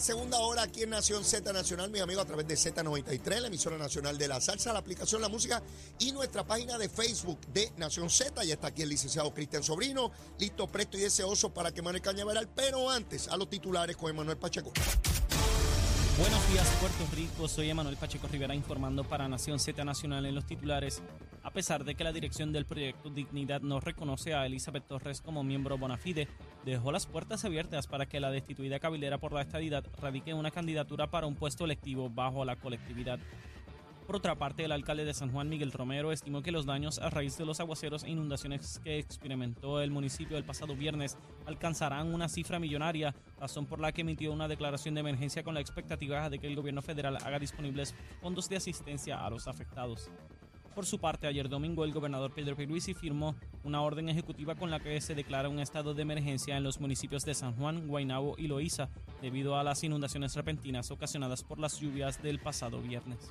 segunda hora aquí en Nación Z Nacional, mis amigos, a través de Z93, la emisora nacional de la salsa, la aplicación La Música y nuestra página de Facebook de Nación Z. Ya está aquí el licenciado Cristian Sobrino, listo, presto y deseoso para que Manuel Cañaveral, pero antes a los titulares con Emanuel Pacheco. Buenos días, Puerto Rico. Soy Emanuel Pacheco Rivera informando para Nación Z Nacional en los titulares. A pesar de que la dirección del proyecto Dignidad no reconoce a Elizabeth Torres como miembro bona fide, dejó las puertas abiertas para que la destituida cabilera por la estadidad radique una candidatura para un puesto electivo bajo la colectividad. Por otra parte, el alcalde de San Juan, Miguel Romero, estimó que los daños a raíz de los aguaceros e inundaciones que experimentó el municipio el pasado viernes alcanzarán una cifra millonaria, razón por la que emitió una declaración de emergencia con la expectativa de que el gobierno federal haga disponibles fondos de asistencia a los afectados. Por su parte, ayer domingo el gobernador Pedro Pierluisi firmó una orden ejecutiva con la que se declara un estado de emergencia en los municipios de San Juan, Guaynabo y Loíza debido a las inundaciones repentinas ocasionadas por las lluvias del pasado viernes.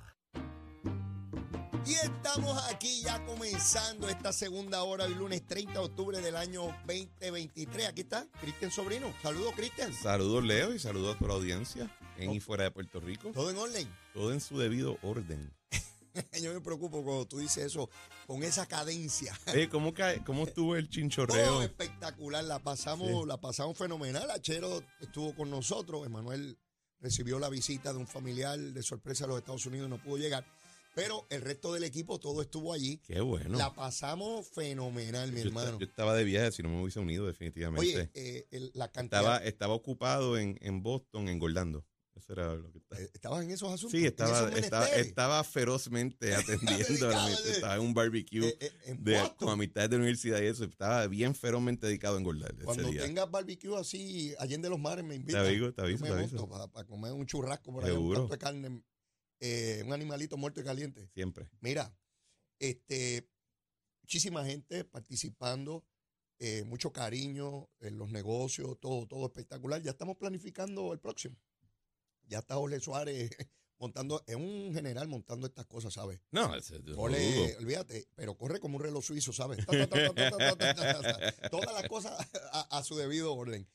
Y estamos aquí ya comenzando esta segunda hora, el lunes 30 de octubre del año 2023. Aquí está Cristian Sobrino. Saludos, Cristian. Saludos, Leo, y saludos a toda la audiencia en y fuera de Puerto Rico. ¿Todo en orden? Todo en su debido orden. Yo me preocupo cuando tú dices eso con esa cadencia. ¿cómo, cae, ¿Cómo estuvo el Todo chinchorreo? espectacular, la pasamos, Sí. la pasamos fenomenal. Achero estuvo con nosotros, Emanuel recibió la visita de un familiar de sorpresa a los Estados Unidos, no pudo llegar. Pero el resto del equipo, todo estuvo allí. Qué bueno. La pasamos fenomenal, mi yo, hermano. yo estaba de viaje, si no me hubiese unido, definitivamente. Oye, eh, el- la cantidad. estaba, estaba ocupado en, en Boston, engordando. Eso era lo que estaba. eh, ¿Estabas en esos asuntos? Sí, en estaba, estaba, estaba ferozmente atendiendo. La- eh. estaba en un barbecue Eh, eh, en de, con amistades de la universidad y eso. Estaba bien ferozmente dedicado a engordar ese Cuando tengas barbecue así, allende los mares, me Te aviso, te aviso, te me aviso. para, para comer un churrasco por ahí, un plato de carne, eh, un animalito muerto y caliente. Siempre. Mira, este, muchísima gente participando, eh, mucho cariño en los negocios, todo, todo espectacular. Ya estamos planificando el próximo. Ya está Jorge Suárez montando, es un general montando estas cosas, ¿sabes? No, Ole, olvídate, pero corre como un reloj suizo, ¿sabes? Todas las cosas a, su debido orden.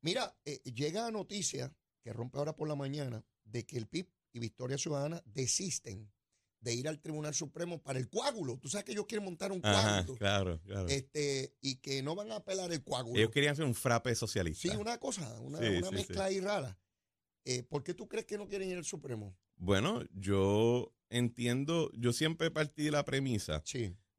Mira, eh, llega a noticia que rompe ahora por la mañana de que el PIB y Victoria Ciudadana desisten de ir al Tribunal Supremo para el coágulo. Tú sabes que ellos quieren montar un Ajá, coágulo claro, claro. este, y que no van a apelar el coágulo. Ellos querían hacer un frappe socialista. Sí, una cosa, una, Sí, una sí, mezcla ahí rara. Eh, ¿Por qué tú crees que no quieren ir al Supremo? Bueno, yo entiendo, yo siempre partí de la premisa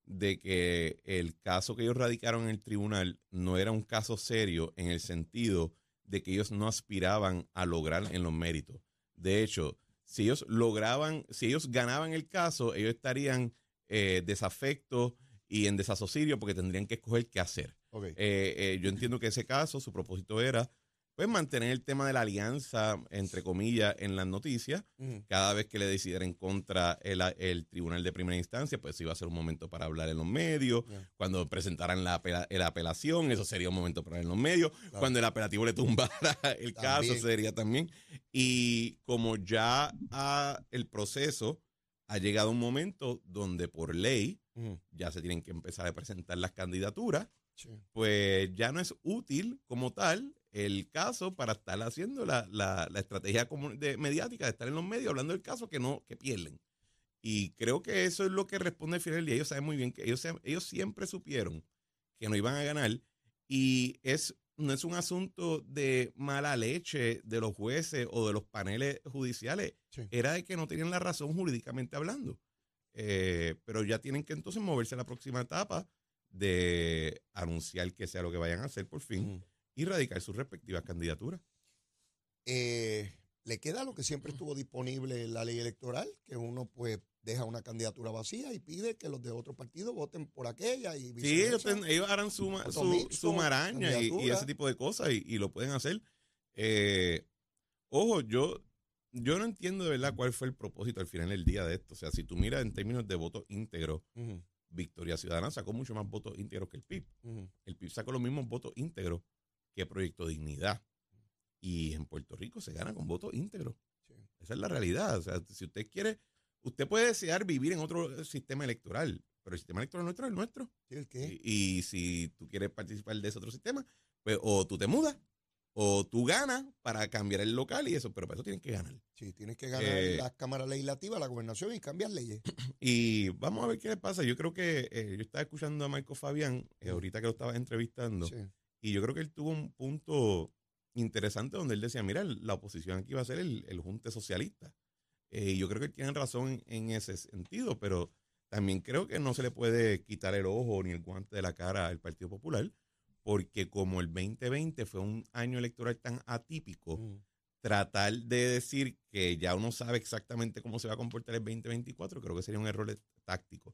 de que el caso que ellos radicaron en el tribunal no era un caso serio en el sentido de que ellos no aspiraban a lograr en los méritos. De hecho, si ellos lograban, si ellos ganaban el caso, ellos estarían eh, desafectos y en desasocidio porque tendrían que escoger qué hacer. Eh, eh, yo entiendo que ese caso, su propósito era pues mantener el tema de la alianza, entre comillas, en las noticias. Cada vez que le decidiera en contra el, el tribunal de primera instancia, pues iba a ser un momento para hablar en los medios. Cuando presentaran la, la apelación, eso sería un momento para hablar en los medios. Claro. Cuando el apelativo le tumbara el caso, También. sería también. Y como ya ha- el proceso ha llegado a un momento donde por ley ya se tienen que empezar a presentar las candidaturas, Sí. pues ya no es útil como tal el caso para estar haciendo la, la- la estrategia de, mediática de estar en los medios hablando del caso que no que pierden. Y creo que eso es lo que responde al final del día. Ellos saben muy bien que ellos, ellos siempre supieron que no iban a ganar y es no es un asunto de mala leche de los jueces o de los paneles judiciales, Sí. era de que no tenían la razón jurídicamente hablando. Eh, pero ya tienen que entonces moverse a la próxima etapa de anunciar que sea lo que vayan a hacer por fin. Y radicar sus respectivas candidaturas. Eh, le queda lo que siempre estuvo disponible en la ley electoral, que uno pues deja una candidatura vacía y pide que los de otro partido voten por aquella y Sí, ellos, ten- ellos harán su, su, mixto, su maraña y, ese tipo de cosas y, y lo pueden hacer. Eh, ojo, yo, yo no entiendo de verdad cuál fue el propósito al final del día de esto. O sea, si tú miras en términos de voto íntegro, Ujú. Victoria Ciudadana sacó mucho más votos íntegros que el PIB. El PIB sacó los mismos votos íntegros que Proyecto Dignidad. Y en Puerto Rico se gana con votos íntegros. Sí. Esa es la realidad. O sea, si usted quiere, usted puede desear vivir en otro sistema electoral, pero el sistema electoral nuestro es el nuestro. Sí, ¿el qué? Y, y si tú quieres participar de ese otro sistema, pues o tú te mudas, o tú ganas para cambiar el local y eso, pero para eso tienes que ganar. Sí, tienes que ganar Eh, las cámaras legislativas, la gobernación y cambiar leyes. Y vamos a ver qué le pasa. Yo creo que eh, yo estaba escuchando a Marco Fabián, eh, ahorita que lo estaba entrevistando, Sí. Y yo creo que él tuvo un punto interesante donde él decía, mira, la oposición aquí va a ser el, el junte socialista. Eh, y yo creo que él tiene razón en, en ese sentido, pero también creo que no se le puede quitar el ojo ni el guante de la cara al Partido Popular, porque como el 2020 fue un año electoral tan atípico, Ujú. tratar de decir que ya uno sabe exactamente cómo se va a comportar el 2024, creo que sería un error táctico.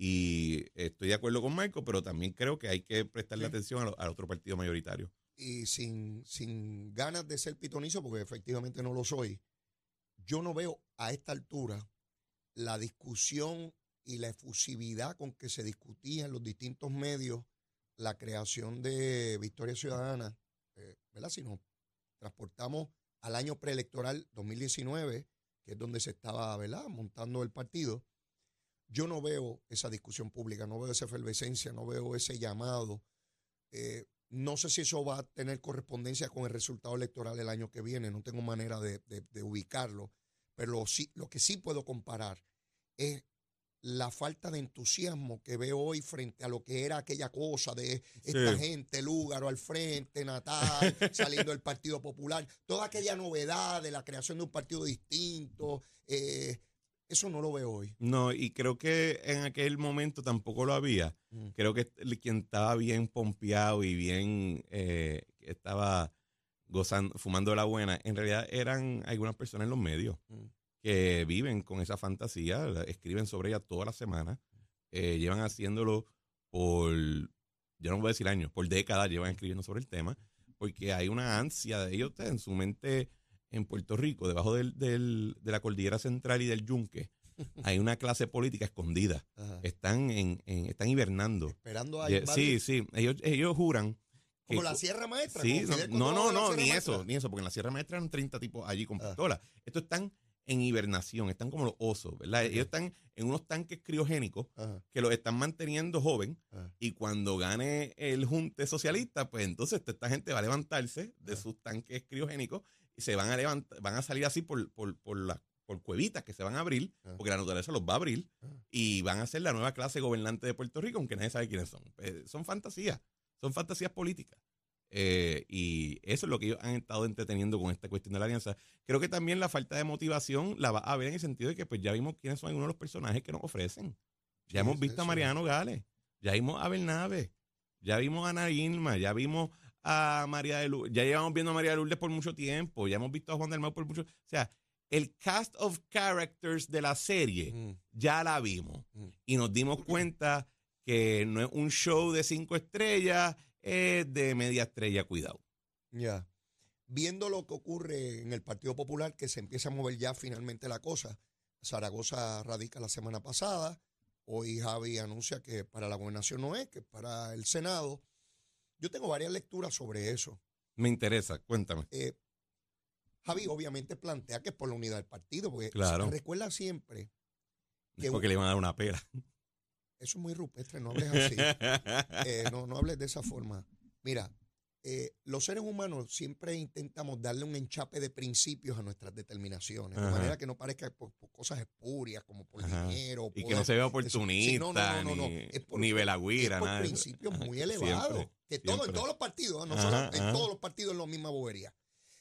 Y estoy de acuerdo con Marco, pero también creo que hay que prestarle Sí. atención a lo- al otro partido mayoritario. y sin, sin ganas de ser pitonizo, porque efectivamente no lo soy, yo no veo a esta altura la discusión y la efusividad con que se discutía en los distintos medios la creación de Victoria Ciudadana, eh, ¿verdad? Si nos transportamos al año preelectoral 2019, que es donde se estaba, ¿verdad?, montando el partido, yo no veo esa discusión pública, no veo esa efervescencia, no veo ese llamado. Eh, no sé si eso va a tener correspondencia con el resultado electoral el año que viene, no tengo manera de, de- de ubicarlo, pero lo, sí, lo que sí puedo comparar es la falta de entusiasmo que veo hoy frente a lo que era aquella cosa de esta Sí. gente, Lúgaro al frente, Natal, saliendo del Partido Popular, toda aquella novedad de la creación de un partido distinto, eh, eso no lo veo hoy. No, y creo que en aquel momento tampoco lo había. Mm. Creo que el- quien estaba bien pompeado y bien eh, estaba gozando, fumando la buena, en realidad eran algunas personas en los medios Mm. que viven con esa fantasía, escriben sobre ella toda la semana, eh, llevan haciéndolo por, yo no voy a decir años, por décadas llevan escribiendo sobre el tema, porque hay una ansia de ellos en su mente en Puerto Rico, debajo del, del- de la cordillera central y del yunque, hay una clase política escondida. Ajá. Están en, en- están hibernando. Esperando a. Sí, sí. Ellos, ellos juran. que como la Sierra Maestra. Sí, no, no, no, ni Maestra. eso, ni eso, porque en la Sierra Maestra eran 30 tipos allí con Ah. pistola. Estos están en hibernación, están como los osos, ¿verdad? Ellos están en unos tanques criogénicos Ajá, que los están manteniendo joven y cuando gane el junte socialista, pues entonces esta gente va a levantarse de sus tanques criogénicos y se van a levantar, van a salir así por, por, por las por cuevitas que se van a abrir, Ah. porque la naturaleza los va a abrir, Ah. y van a ser la nueva clase gobernante de Puerto Rico, aunque nadie sabe quiénes son. Eh, son fantasías, son fantasías políticas. Eh, y eso es lo que ellos han estado entreteniendo con esta cuestión de la alianza. Creo que también la falta de motivación la va a ver en el sentido de que pues ya vimos quiénes son algunos de los personajes que nos ofrecen. Ya Sí, hemos visto a. Mariano Gales, ya vimos a Bernabe, ya vimos a Ana Irma, ya vimos a María de Lourdes, ya llevamos viendo a María de Lourdes por mucho tiempo, ya hemos visto a Juan del Mau por mucho, o sea, el cast of characters de la serie Mm, ya la vimos Mm. y nos dimos cuenta que no es un show de cinco estrellas, es de media estrella, cuidado. Ya. Viendo lo que ocurre en el Partido Popular, que se empieza a mover ya finalmente la cosa. Zaragoza radica la semana pasada. Hoy Javi anuncia que para la gobernación no es, que es para el Senado. Yo tengo varias lecturas sobre eso. Me interesa, cuéntame. Eh, Javi obviamente plantea que es por la unidad del partido, porque Claro. recuerda siempre, que- Porque le iban a dar una pera. eso es muy rupestre, no hables así. Eh, no, no hables de esa forma. Mira, eh, los seres humanos siempre intentamos darle un enchape de principios a nuestras determinaciones, de manera que no parezca por, por cosas espurias, como por Ajá. dinero. y que poder. no se vea Eso- oportunista, sí, no, ni, Es por- ni nada. principios Ajá, muy siempre, elevados. Que todo, en todos los partidos, no Ajá, solo en ajá. todos los partidos es la misma bobería.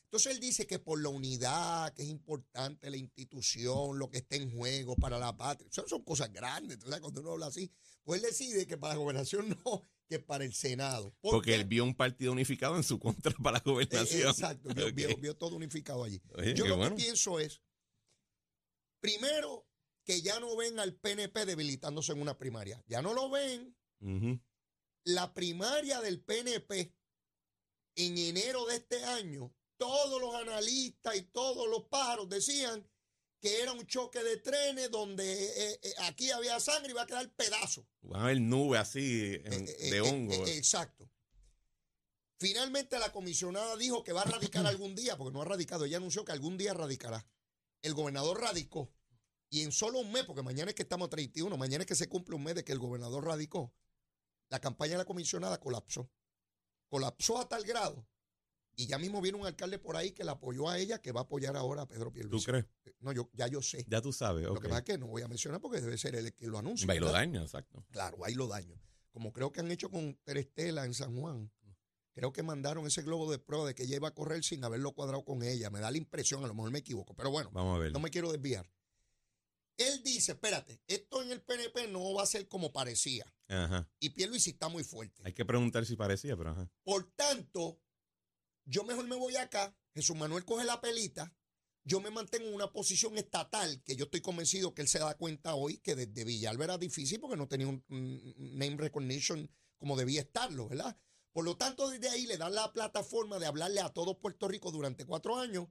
Entonces él dice que por la unidad, que es importante la institución, lo que está en juego para la patria, son, son cosas grandes. Entonces, cuando uno habla así, pues él decide que para la gobernación no, que para el Senado. ¿Por Porque qué? él vio un partido unificado en su contra para la Eh, gobernación. Exacto, vio, vio- Ok. vio todo unificado allí. Oye, Yo lo bueno. que pienso es, primero, que ya no ven al PNP debilitándose en una primaria. Ya no lo ven. La primaria del PNP en enero de este año, todos los analistas y todos los pájaros decían que era un choque de trenes donde eh, eh, aquí había sangre y iba a quedar pedazo. Van a haber nubes así en- Eh, eh, de eh, hongo. eh, exacto. Finalmente la comisionada dijo que va a radicar algún día, porque no ha radicado, ella anunció que algún día radicará. El gobernador radicó. Y en solo un mes, porque mañana es que estamos a 31, mañana es que se cumple un mes de que el gobernador radicó, la campaña de la comisionada colapsó. Colapsó a tal grado. Y ya mismo viene un alcalde por ahí que la apoyó a ella, que va a apoyar ahora a Pedro ¿Tú Pierluisi. crees? No, yo, ya yo sé. Ya tú sabes. Lo que pasa es que no voy a mencionar porque debe ser él el que lo anuncia. Y lo daña, exacto. Claro, ahí lo daño. Como creo que han hecho con Terestela en San Juan. Creo que mandaron ese globo de prueba de que ella iba a correr sin haberlo cuadrado con ella. Me da la impresión, a lo mejor me equivoco. Pero bueno, Vamos a ver. no me quiero desviar. Él dice, espérate, esto en el PNP no va a ser como parecía. Ajá. Y Pierluisi está muy fuerte. Hay que preguntar si parecía, pero ajá. Por tanto, yo mejor me voy acá, Jesús Manuel coge la pelita, yo me mantengo en una posición estatal, que yo estoy convencido que él se da cuenta hoy que desde Villalba era difícil porque no tenía un, un name recognition como debía estarlo, ¿verdad? Por lo tanto, desde ahí le dan la plataforma de hablarle a todo Puerto Rico durante cuatro años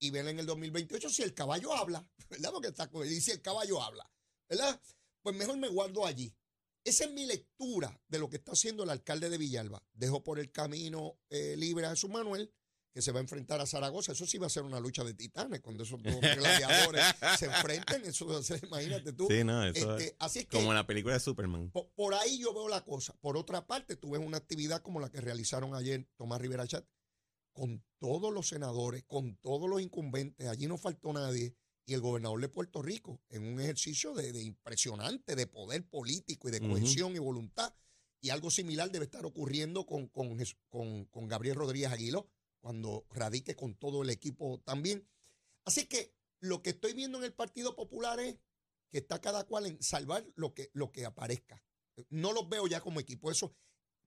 y ver en el 2028 si el caballo habla, ¿verdad? Porque está con él, y si el caballo habla, ¿verdad? Pues mejor me guardo allí. Esa es mi lectura de lo que está haciendo el alcalde de Villalba. Dejo por el camino eh, libre a Jesús Manuel, que se va a enfrentar a Zaragoza. Eso sí va a ser una lucha de titanes cuando esos dos gladiadores se enfrenten. Eso va a ser, imagínate tú. Sí, no, eso Este, es así es que como en la película de Superman. po- por, ahí yo veo la cosa. Por otra parte, tú ves una actividad como la que realizaron ayer Tomás Rivera Chat, con todos los senadores, con todos los incumbentes. Allí no faltó nadie. Y el gobernador de Puerto Rico, en un ejercicio de, de impresionante de poder político y de cohesión y voluntad. Y algo similar debe estar ocurriendo con, con, con- con Gabriel Rodríguez Aguiló, cuando radique con todo el equipo también. Así que lo que estoy viendo en el Partido Popular es que está cada cual en salvar lo que, lo que aparezca. No los veo ya como equipo. Eso,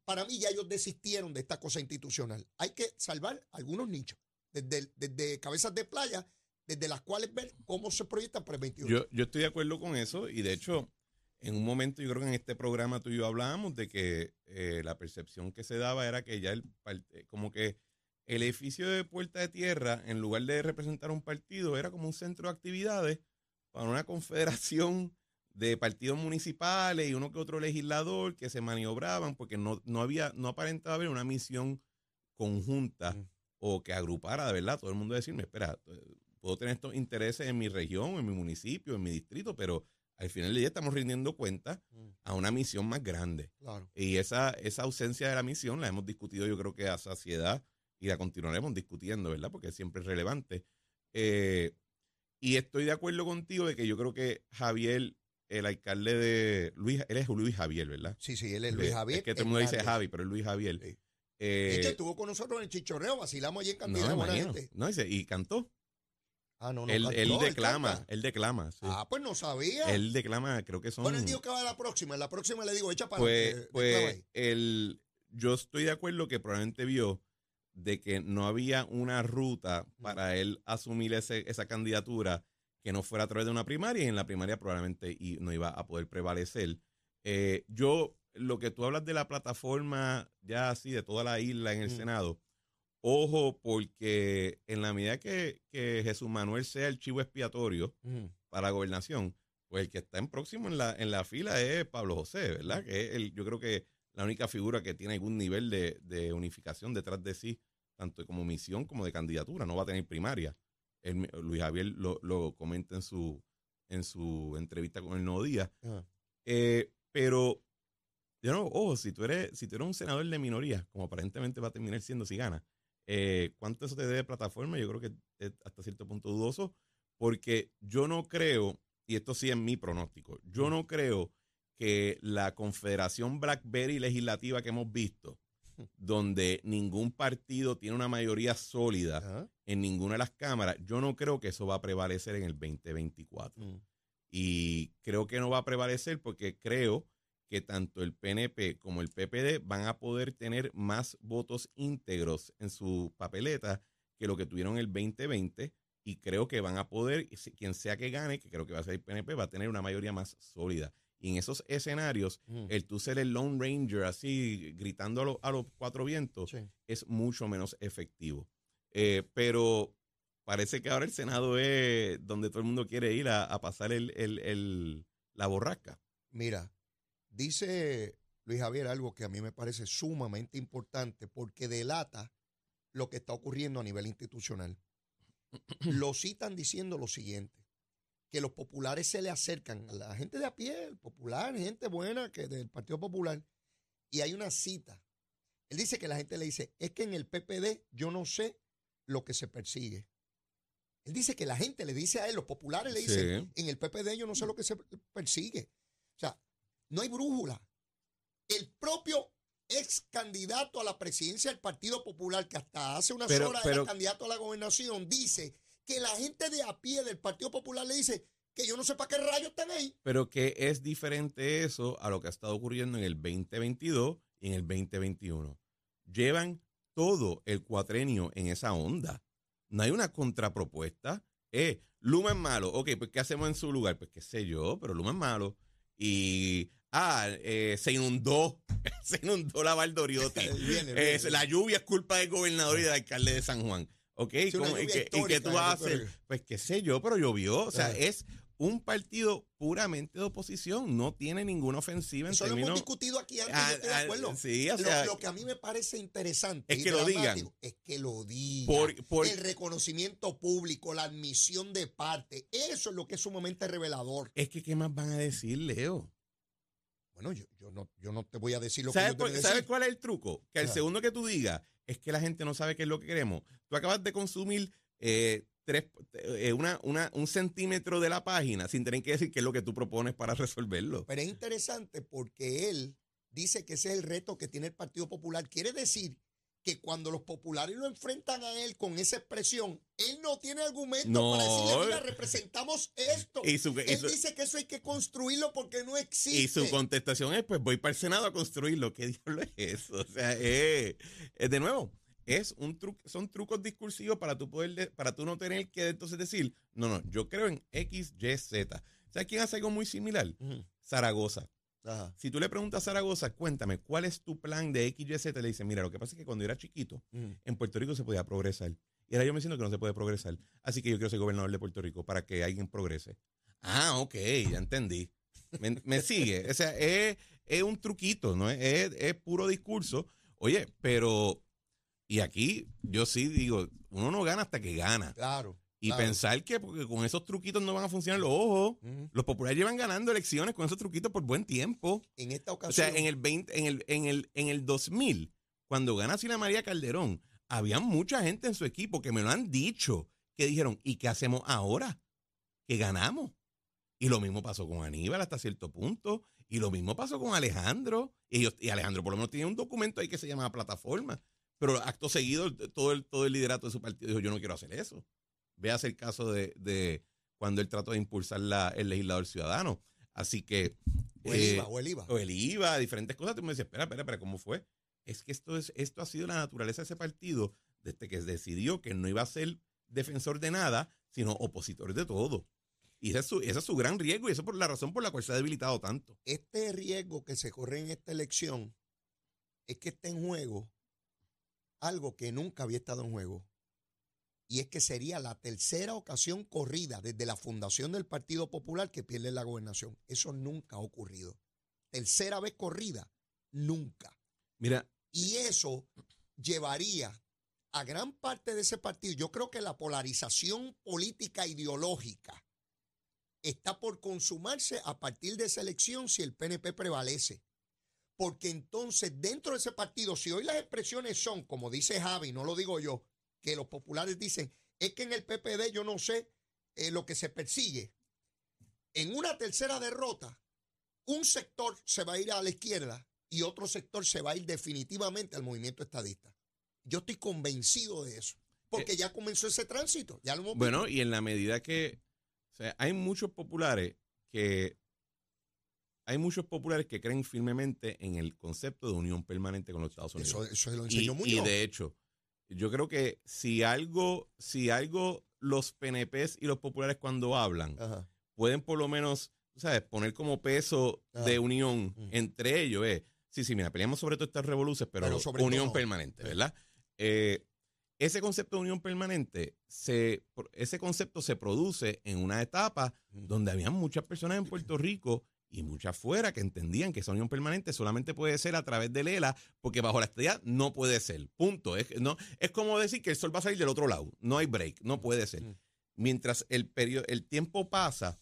para mí ya ellos desistieron de esta cosa institucional. Hay que salvar algunos nichos, desde, desde cabezas de playa, desde las cuales ver cómo se proyectan para el 21. Yo, yo estoy de acuerdo con eso y de hecho, en un momento yo creo que en este programa tú y yo hablábamos de que eh, la percepción que se daba era que ya el eh, como que el edificio de Puerta de Tierra, en lugar de representar un partido, era como un centro de actividades para una confederación de partidos municipales y uno que otro legislador que se maniobraban porque no, no había, no aparentaba haber una misión conjunta Mm. o que agrupara de verdad todo el mundo decirme, espera, eh, puedo tener estos intereses en mi región, en mi municipio, en mi distrito, pero al final del día estamos rindiendo cuenta Mm, a una misión más grande. claro. Y esa, esa ausencia de la misión la hemos discutido yo creo que a saciedad y la continuaremos discutiendo, ¿verdad? Porque siempre es relevante. Eh, y estoy de acuerdo contigo de que yo creo que Javier, el alcalde de Luis, él es Luis Javier, ¿verdad? Sí, sí, él es Luis Javier. Es que todo el mundo dice. Javi, pero es Luis Javier. Sí. Eh, hecho, estuvo con nosotros en el chichorreo, vacilamos allí en no, cantidad me buena gente. No, dice, y cantó. Ah, no, no. él, cantó, él declama, él declama. sí. Ah, pues no sabía. Él declama, creo que son. Bueno, él dijo que va a la próxima. En la próxima le digo, echa para pues, declama pues ahí. el, yo estoy de acuerdo que probablemente vio de que no había una ruta para él asumir ese, esa candidatura que no fuera a través de una primaria y en la primaria probablemente y no iba a poder prevalecer. Eh, yo, lo que tú hablas de la plataforma ya así de toda la isla en el Mm. Senado, ojo porque en la medida que, que Jesús Manuel sea el chivo expiatorio, Mm, para la gobernación, pues el que está en próximo en la, en la fila es Pablo José, ¿verdad? Que es el, yo creo que la única figura que tiene algún nivel de, de unificación detrás de sí, tanto como misión como de candidatura, no va a tener primaria. Luis Javier lo, lo comenta en su, en su entrevista con el Nuevo Día. ah. Eh, pero, de nuevo, ojo, si tú, eres, si tú eres un senador de minoría, como aparentemente va a terminar siendo si gana, eh, ¿cuánto eso te debe de plataforma? Yo creo que es hasta cierto punto dudoso, porque yo no creo, y esto sí es mi pronóstico, yo no creo que la confederación Blackberry legislativa que hemos visto, donde ningún partido tiene una mayoría sólida Ajá. en ninguna de las cámaras, yo no creo que eso va a prevalecer en el 2024. Mm, Y creo que no va a prevalecer porque creo que tanto el PNP como el PPD van a poder tener más votos íntegros en su papeleta que lo que tuvieron el 2020 y creo que van a poder, quien sea que gane, que creo que va a ser el PNP, va a tener una mayoría más sólida. Y en esos escenarios, mm. el tú ser el Lone Ranger así gritando a, lo- a los cuatro vientos Sí. es mucho menos efectivo. Eh, pero parece que ahora el Senado es donde todo el mundo quiere ir a, a pasar el, el- el- la borrasca. Mira, dice Luis Javier algo que a mí me parece sumamente importante porque delata lo que está ocurriendo a nivel institucional. Lo citan diciendo lo siguiente, que los populares se le acercan a la gente de a pie, el popular, gente buena que del Partido Popular, y hay una cita. Él dice que la gente le dice, es que en el PPD yo no sé lo que se persigue. Él dice que la gente le dice a él, los populares le dicen, Sí. en el PPD yo no sé lo que se persigue. O sea, no hay brújula. El propio ex candidato a la presidencia del Partido Popular, que hasta hace unas Pero- horas pero- era candidato a la gobernación, dice que la gente de a pie del Partido Popular le dice que yo no sé para qué rayos están ahí. Pero que es diferente eso a lo que ha estado ocurriendo en el 2022 y en el 2021. Llevan todo el cuatrenio en esa onda. No hay una contrapropuesta. Eh, Luma es malo. Ok, pues ¿qué hacemos en su lugar? Pues qué sé yo, pero Luma es malo. Y, ah, eh, se inundó, se inundó la Valdoriotti. Eh, la lluvia es culpa del gobernador y del alcalde de San Juan. ¿Ok? Sí, una ¿Cómo- ¿Y, lluvia qué, y qué histórica, tú vas a hacer? Pues qué sé yo, pero llovió. O sea, es un partido puramente de oposición. No tiene ninguna ofensiva en Eso lo hemos términos... discutido aquí antes, Ah, yo estoy de ah, acuerdo. sí, o Lo- sea, lo, que a mí me parece interesante Es que lo digan. es que lo digan. Por- por- el reconocimiento público, la admisión de parte, eso es lo que es sumamente revelador. es que, ¿qué más van a decir, Leo? Bueno, yo, yo no, yo no te voy a decir lo que ¿Sabes, yo te voy a ¿sabes decir. cuál es el truco? Que Ajá. segundo que tú digas es que la gente no sabe qué es lo que queremos. Tú acabas de consumir eh, tres, eh, una, una- un centímetro de la página sin tener que decir qué es lo que tú propones para resolverlo. Pero es interesante porque él dice que ese es el reto que tiene el Partido Popular. Quiere decir que cuando los populares lo enfrentan a él con esa expresión, él no tiene argumento No. para decirle, mira, representamos esto. Y su, y él su- dice que eso hay que construirlo porque no existe. y su contestación es, pues voy para el Senado a construirlo. ¿Qué diablo es eso? O sea, eh, eh, de nuevo, es un tru- son trucos discursivos para tú poder, de- para tú no tener que entonces decir, no, no, yo creo en X, Y, Z. ¿Sabes quién hace algo muy similar? Zaragoza. Ajá. Si tú le preguntas a Zaragoza, cuéntame, ¿cuál es tu plan de X, Y, Z? Le dice, mira, lo que pasa es que cuando yo era chiquito, en Puerto Rico se podía progresar. Y ahora yo me siento que no se puede progresar. Así que yo quiero ser gobernador de Puerto Rico para que alguien progrese. Ah, ok, ya entendí. Me, me sigue. O sea, es, es un truquito, ¿no? Es- es puro discurso. Oye, pero, y aquí yo sí digo, uno no gana hasta que gana. Claro. Y claro. pensar que porque con esos truquitos no van a funcionar los ojos. Los populares llevan ganando elecciones con esos truquitos por buen tiempo. En esta O ocasión. sea, en el 20, en el, en el, en el 2000, cuando gana Sila María Calderón, había mucha gente en su equipo que me lo han dicho, que dijeron, ¿y qué hacemos ahora? Que ganamos. Y lo mismo pasó con Aníbal hasta cierto punto, y lo mismo pasó con Alejandro. Y, ellos, y Alejandro por lo menos tenía un documento ahí que se llamaba Plataforma. Pero acto seguido, todo el, todo el liderato de su partido dijo, yo no quiero hacer eso. Veas el caso de, de cuando él trató de impulsar la, el legislador ciudadano. Así que... o el eh, IVA, o el IVA. o el IVA, diferentes cosas. Tú me dices, espera, espera, espera, ¿cómo fue? Es que esto, es, esto ha sido la naturaleza de ese partido desde que decidió que no iba a ser defensor de nada, sino opositor de todo. Y ese es su, ese es su gran riesgo y esa es la razón por la cual se ha debilitado tanto. Este riesgo que se corre en esta elección es que está en juego algo que nunca había estado en juego. Y es que sería la tercera ocasión corrida desde la fundación del Partido Popular que pierde la gobernación. Eso nunca ha ocurrido. Tercera vez corrida, nunca. Mira, Y eso llevaría a gran parte de ese partido. Yo creo que la polarización política ideológica está por consumarse a partir de esa elección si el PNP prevalece. Porque entonces dentro de ese partido, si hoy las expresiones son, como dice Javi, no lo digo yo, que los populares dicen, es que en el PPD yo no sé eh, lo que se persigue. En una tercera derrota, un sector se va a ir a la izquierda y otro sector se va a ir definitivamente al movimiento estadista. Yo estoy convencido de eso, porque ya comenzó ese tránsito, ya lo hemos bueno, y en la medida que, o sea, hay muchos populares que, hay muchos populares que creen firmemente en el concepto de unión permanente con los Estados Unidos. Eso, eso lo Y, enseñó y Muñoz. de hecho, yo creo que si algo, si algo los PNPs y los populares cuando hablan Ajá. pueden por lo menos, ¿sabes? Poner como peso de unión Mm. entre ellos. Eh. Sí, sí, mira, peleamos sobre todas estas revoluciones, pero, Pero sobre unión todo permanente. ¿verdad? Eh, ese concepto de unión permanente, se, ese concepto se produce en una etapa donde había muchas personas en Puerto Rico y muchas fuera que entendían que esa unión permanente solamente puede ser a través de Lela, porque bajo la estrella no puede ser. Punto. Es, no, es como decir que el sol va a salir del otro lado. No hay break, no puede ser. Mientras el, periodo, el tiempo pasa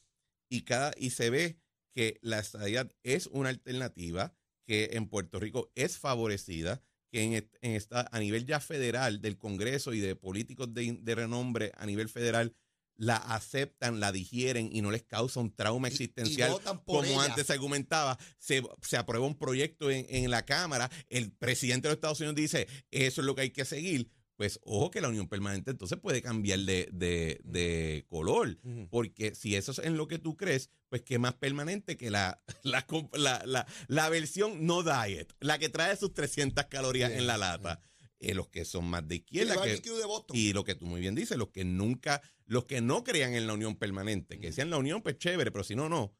y, cada, y se ve que la estadía es una alternativa, que en Puerto Rico es favorecida, que en, en esta, a nivel ya federal del Congreso y de políticos de, de renombre a nivel federal la aceptan, la digieren y no les causa un trauma existencial como antes se argumentaba. Se, aprueba un proyecto en, la Cámara, el presidente de los Estados Unidos dice, eso es lo que hay que seguir. Pues ojo que la unión permanente entonces puede cambiar de, color, porque si eso es en lo que tú crees, pues qué más permanente que la, la, la, versión no diet, la que trae sus 300 calorías en la lata. Eh, los que son más de izquierda. y lo que tú muy bien dices, los que nunca, los que no crean en la unión permanente, que sean la unión, pues chévere, pero si no, no.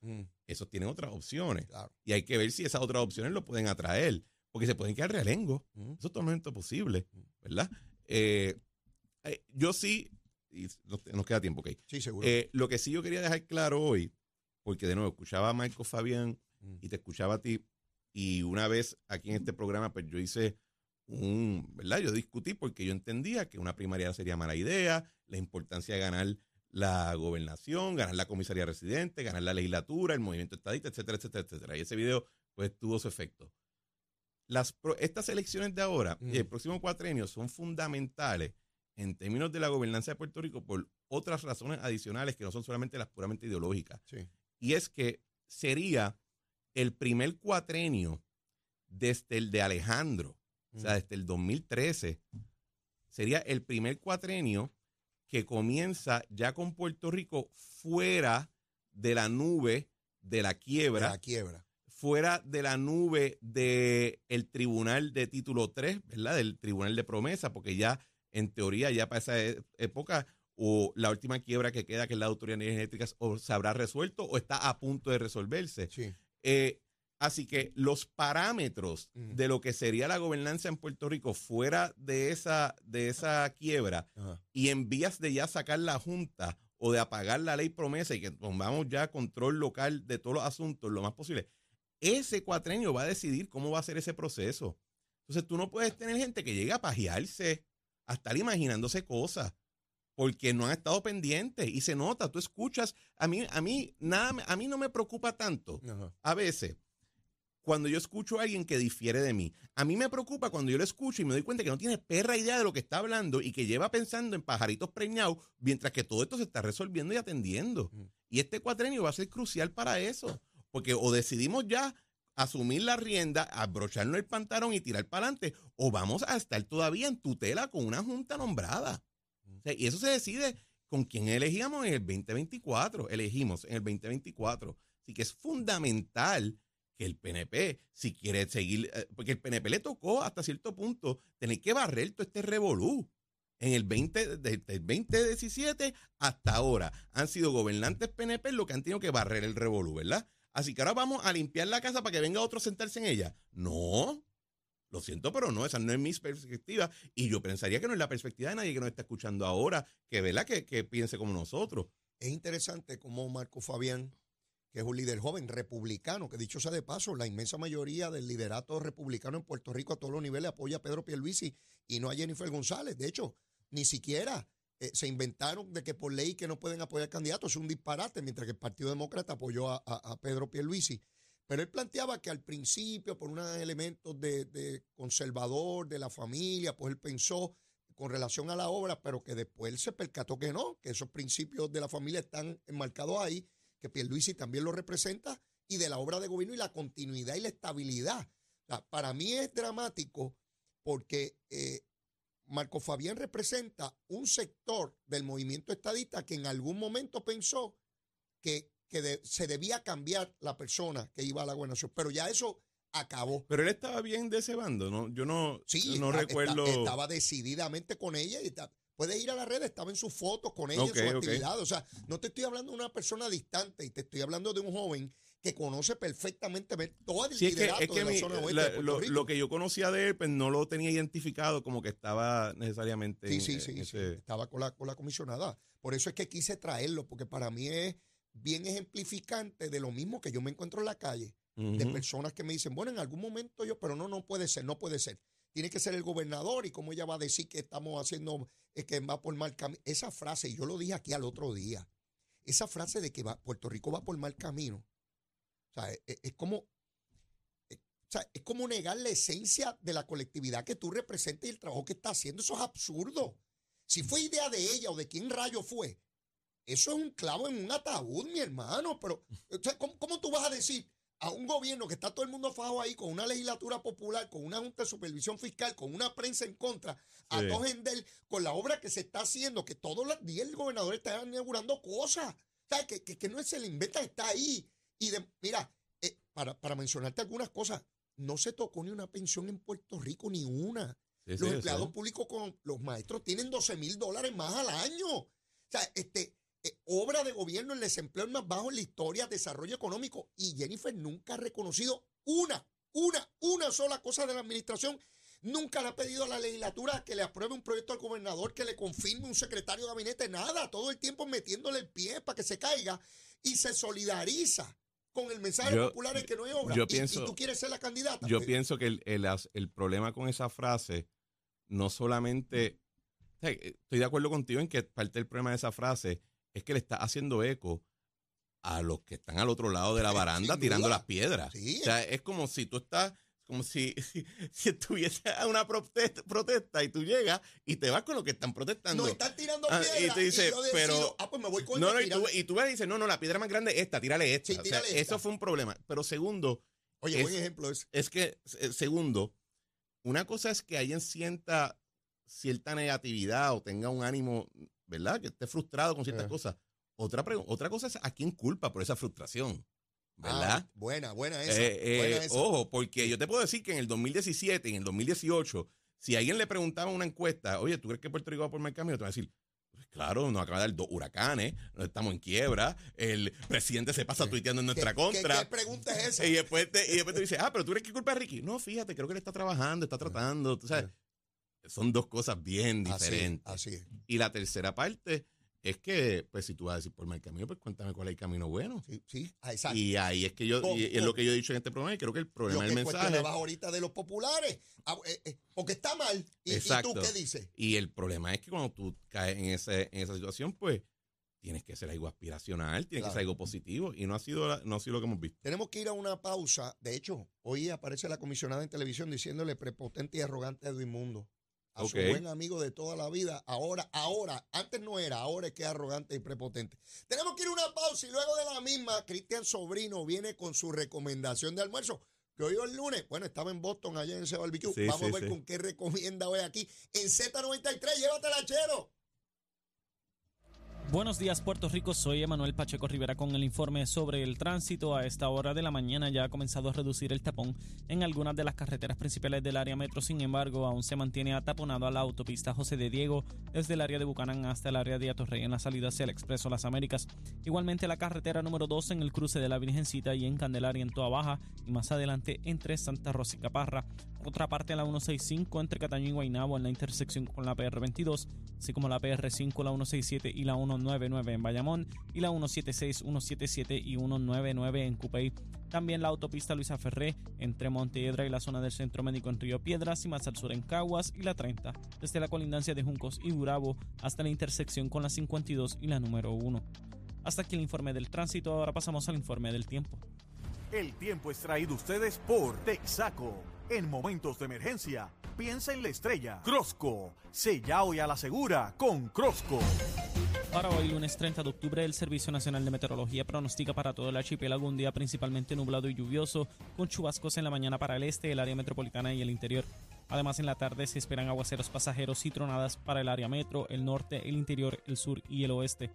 Esos tienen otras opciones. Y hay que ver si esas otras opciones lo pueden atraer, porque se pueden quedar realengo. Eso es totalmente posible, ¿verdad? Eh, eh, yo sí, y nos, queda tiempo, ok. Sí, seguro. lo que sí yo quería dejar claro hoy, porque de nuevo escuchaba a Marco Fabián y te escuchaba a ti, y una vez aquí en este programa, pues yo hice un, ¿verdad? Yo discutí porque yo entendía que una primaria sería mala idea, la importancia de ganar la gobernación, ganar la comisaría residente, ganar la legislatura, el movimiento estadista, etcétera, etcétera, etcétera. Y ese video, pues, tuvo su efecto. Las, estas elecciones de ahora y el próximo cuatrenio son fundamentales en términos de la gobernanza de Puerto Rico por otras razones adicionales que no son solamente las puramente ideológicas. Y es que sería el primer cuatrenio desde el de Alejandro o sea, desde el 2013, sería el primer cuatrenio que comienza ya con Puerto Rico fuera de la nube de la quiebra. la quiebra. Fuera de la nube del el tribunal de título 3, ¿verdad? Del tribunal de promesa, porque ya, en teoría, ya para esa e, época, o la última quiebra que queda, que es la Autoridad de Energéticas, o se habrá resuelto o está a punto de resolverse. Sí. Eh, Así que los parámetros de lo que sería la gobernanza en Puerto Rico fuera de esa, de esa quiebra y en vías de ya sacar la Junta o de apagar la ley promesa y que pongamos ya control local de todos los asuntos lo más posible, ese cuatrenio va a decidir cómo va a ser ese proceso. Entonces tú no puedes tener gente que llegue a pajearse, a estar imaginándose cosas porque no han estado pendientes y se nota, tú escuchas, a mí, a mí, nada, a mí no me preocupa tanto a veces cuando yo escucho a alguien que difiere de mí. A mí me preocupa cuando yo lo escucho y me doy cuenta que no tiene perra idea de lo que está hablando y que lleva pensando en pajaritos preñados mientras que todo esto se está resolviendo y atendiendo. Y este cuatrenio va a ser crucial para eso, porque o decidimos ya asumir la rienda, abrocharnos el pantalón y tirar para adelante, o vamos a estar todavía en tutela con una junta nombrada. y eso se decide con quién elegíamos en el 2024. Elegimos en el 2024. Así que es fundamental el PNP, si quiere seguir, eh, porque el PNP le tocó hasta cierto punto tener que barrer todo este revolú. En el 20, desde el 2017 hasta ahora han sido gobernantes PNP los que han tenido que barrer el revolú, ¿verdad? Así que ahora vamos a limpiar la casa para que venga otro a sentarse en ella. No, lo siento, pero no, esa no es mi perspectiva. Y yo pensaría que no es la perspectiva de nadie que nos está escuchando ahora, que, ¿verdad? que, que piense como nosotros. Es interesante cómo Marco Fabián que es un líder joven republicano, que dicho sea de paso, la inmensa mayoría del liderato republicano en Puerto Rico a todos los niveles apoya a Pedro Pierluisi y no a Jennifer González. De hecho, ni siquiera eh, se inventaron de que por ley que no pueden apoyar candidatos, es un disparate, mientras que el Partido Demócrata apoyó a, a, Pedro Pierluisi. Pero él planteaba que al principio, por unos elementos de, de, conservador de la familia, pues él pensó con relación a la obra, pero que después él se percató que no, que esos principios de la familia están enmarcados ahí que Pierluisi también lo representa, y de la obra de gobierno y la continuidad y la estabilidad. para mí es dramático porque eh, Marco Fabián representa un sector del movimiento estadista que en algún momento pensó que, que se debía cambiar la persona que iba a la gobernación, pero ya eso acabó. Pero él estaba bien de ese bando, ¿no? Yo no, no recuerdo. estaba decididamente con ella y está, Puedes ir a la red, estaba en sus fotos con ella, en sus actividades. O sea, no te estoy hablando de una persona distante, y te estoy hablando de un joven que conoce perfectamente todo el Sí, es que, liderato es que de la mi- zona oeste la- de lo, lo que yo conocía de él, pues no lo tenía identificado como que estaba necesariamente Sí, en, sí, en sí, sí, Estaba con la, con la comisionada. Por eso es que quise traerlo, porque para mí es bien ejemplificante de lo mismo que yo me encuentro en la calle, de personas que me dicen, bueno, en algún momento yo, pero no, no puede ser, no puede ser. Tiene que ser el gobernador y cómo ella va a decir que estamos haciendo, eh, que va por mal camino. Esa frase, yo lo dije aquí al otro día, esa frase de que va, Puerto Rico va por mal camino, o sea, es, es como, es- o sea, es como negar la esencia de la colectividad que tú representas y el trabajo que está haciendo. Eso es absurdo. Si fue idea de ella o de quién rayo fue, eso es un clavo en un ataúd, mi hermano. Pero, ¿cómo, cómo tú vas a decir a un gobierno que está todo el mundo fajo ahí, con una legislatura popular, con una junta de supervisión fiscal, con una prensa en contra, a Sí. gender, con la obra que se está haciendo, que todos los días el gobernador está inaugurando cosas? O sea, que, que, que no se le inventa, está ahí. Y de, mira, eh, para, para mencionarte algunas cosas, no se tocó ni una pensión en Puerto Rico, ni una. Sí, Los empleados públicos con los maestros tienen 12 mil dólares más al año. O sea, este, obra de gobierno, el desempleo es más bajo en la historia, desarrollo económico. Y Jennifer nunca ha reconocido una, una, una sola cosa de la administración. Nunca le ha pedido a la legislatura que le apruebe un proyecto al gobernador, que le confirme un secretario de gabinete, nada. Todo el tiempo metiéndole el pie para que se caiga y se solidariza con el mensaje Yo- popular de que no hay obra. yo Y- pienso- y, tú quieres ser la candidata. Yo Pues, pienso que el, el el problema con esa frase no solamente. eh, Estoy de acuerdo contigo en que parte del problema de esa frase es que le está haciendo eco a los que están al otro lado de la baranda sin tirando duda. las piedras. Sí. O sea, es como si tú estás, como si, si, si estuviese a una protesta, protesta y tú llegas y te vas con los que están protestando. No están tirando Ah, piedras. y te dice, yo decido, pero- ah, pues me voy con No, no, y tú, y tú vas y dices, no, no, la piedra más grande es esta, tírale esta. Sí, O sea, esta. eso fue un problema. Pero segundo, Oye, es- buen ejemplo es. es que, eh, segundo, una cosa es que alguien sienta cierta negatividad o tenga un ánimo, ¿verdad? Que esté frustrado con ciertas Eh. cosas. Otra, otra cosa es a quién culpa por esa frustración, Ah, ¿verdad? buena, buena esa. Eh, eh, buena esa. ojo, porque yo te puedo decir que en el 2017 y en el 2018, si alguien le preguntaba una encuesta, oye, ¿tú crees que Puerto Rico va por mal camino? Te va a decir, pues claro, nos acaba de dar dos huracanes, estamos en quiebra, el presidente se pasa tuiteando en nuestra ¿Qué- qué- contra. ¿Qué, pregunta es esa? Y después, te, y después te dice, ah, pero tú crees que culpa de Ricky. No, fíjate, creo que él está trabajando, está tratando. Tú sabes, son dos cosas bien Así, diferentes. así es. Y la tercera parte es que, pues, si tú vas a decir por mal camino, pues cuéntame cuál es el camino bueno. Sí, sí, ah, exacto. Y ahí es que yo, Con- y es con- lo que yo he dicho en este programa, y creo que el lo problema que del mensaje. cuestionabas ahorita de los populares. Ah, eh, eh, porque está mal. ¿Y, y Exacto. tú qué dices? Y el problema es que cuando tú caes en, ese, en esa situación, pues, tienes que ser algo aspiracional, tienes Claro. que ser algo positivo, y no ha sido, la- no ha sido lo que hemos visto. Tenemos que ir a una pausa. De hecho, hoy aparece la comisionada en televisión diciéndole prepotente y arrogante a Edwin Mundo. A su Ok. buen amigo de toda la vida. Ahora, ahora, antes no era, ahora es que es arrogante y prepotente. Tenemos que ir a una pausa y luego de la misma, Cristian Sobrino viene con su recomendación de almuerzo. Que hoy es el lunes, bueno, estaba en Boston allá en ese barbecue. Sí, Vamos sí, a ver sí. con qué recomienda hoy aquí en Z93. Llévatela, chero. Buenos días Puerto Rico, soy Emanuel Pacheco Rivera con el informe sobre el tránsito. A esta hora de la mañana ya ha comenzado a reducir el tapón en algunas de las carreteras principales del área metro, sin embargo aún se mantiene ataponado a la autopista José de Diego desde el área de Bucanán hasta el área de Atorrey en la salida hacia el Expreso Las Américas. Igualmente la carretera número 2 en el cruce de la Virgencita y en Candelaria en Toa Baja y más adelante entre Santa Rosa y Caparra. Otra parte en la 165 entre Cataño y Guaynabo en la intersección con la PR22, así como la PR5, la 167 y la 199 en Bayamón y la 176, 177 y 199 en Cupey. También la autopista Luisa Ferré entre Monteedra y la zona del Centro Médico en Río Piedras y más al sur en Caguas y la 30, desde la colindancia de Juncos y Gurabo hasta la intersección con la 52 y la número 1. Hasta aquí el informe del tránsito, ahora pasamos al informe del tiempo. El tiempo es traído ustedes por Texaco. En momentos de emergencia, piensa en la estrella. Crosco, sella hoy a la segura con Crosco. Para hoy, lunes 30 de octubre, el Servicio Nacional de Meteorología pronostica para todo el archipiélago un día principalmente nublado y lluvioso, con chubascos en la mañana para el este, el área metropolitana y el interior. Además, en la tarde se esperan aguaceros pasajeros y tronadas para el área metro, el norte, el interior, el sur y el oeste.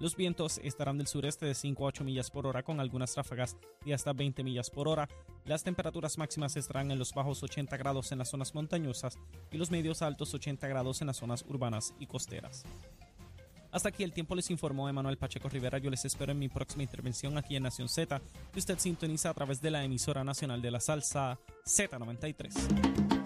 Los vientos estarán del sureste de 5 a 8 millas por hora con algunas ráfagas de hasta 20 millas por hora. Las temperaturas máximas estarán en los bajos 80 grados en las zonas montañosas y los medios altos 80 grados en las zonas urbanas y costeras. Hasta aquí el tiempo les informó Emanuel Pacheco Rivera. Yo les espero en mi próxima intervención aquí en Nación Z, que usted sintoniza a través de la emisora nacional de la salsa Z93.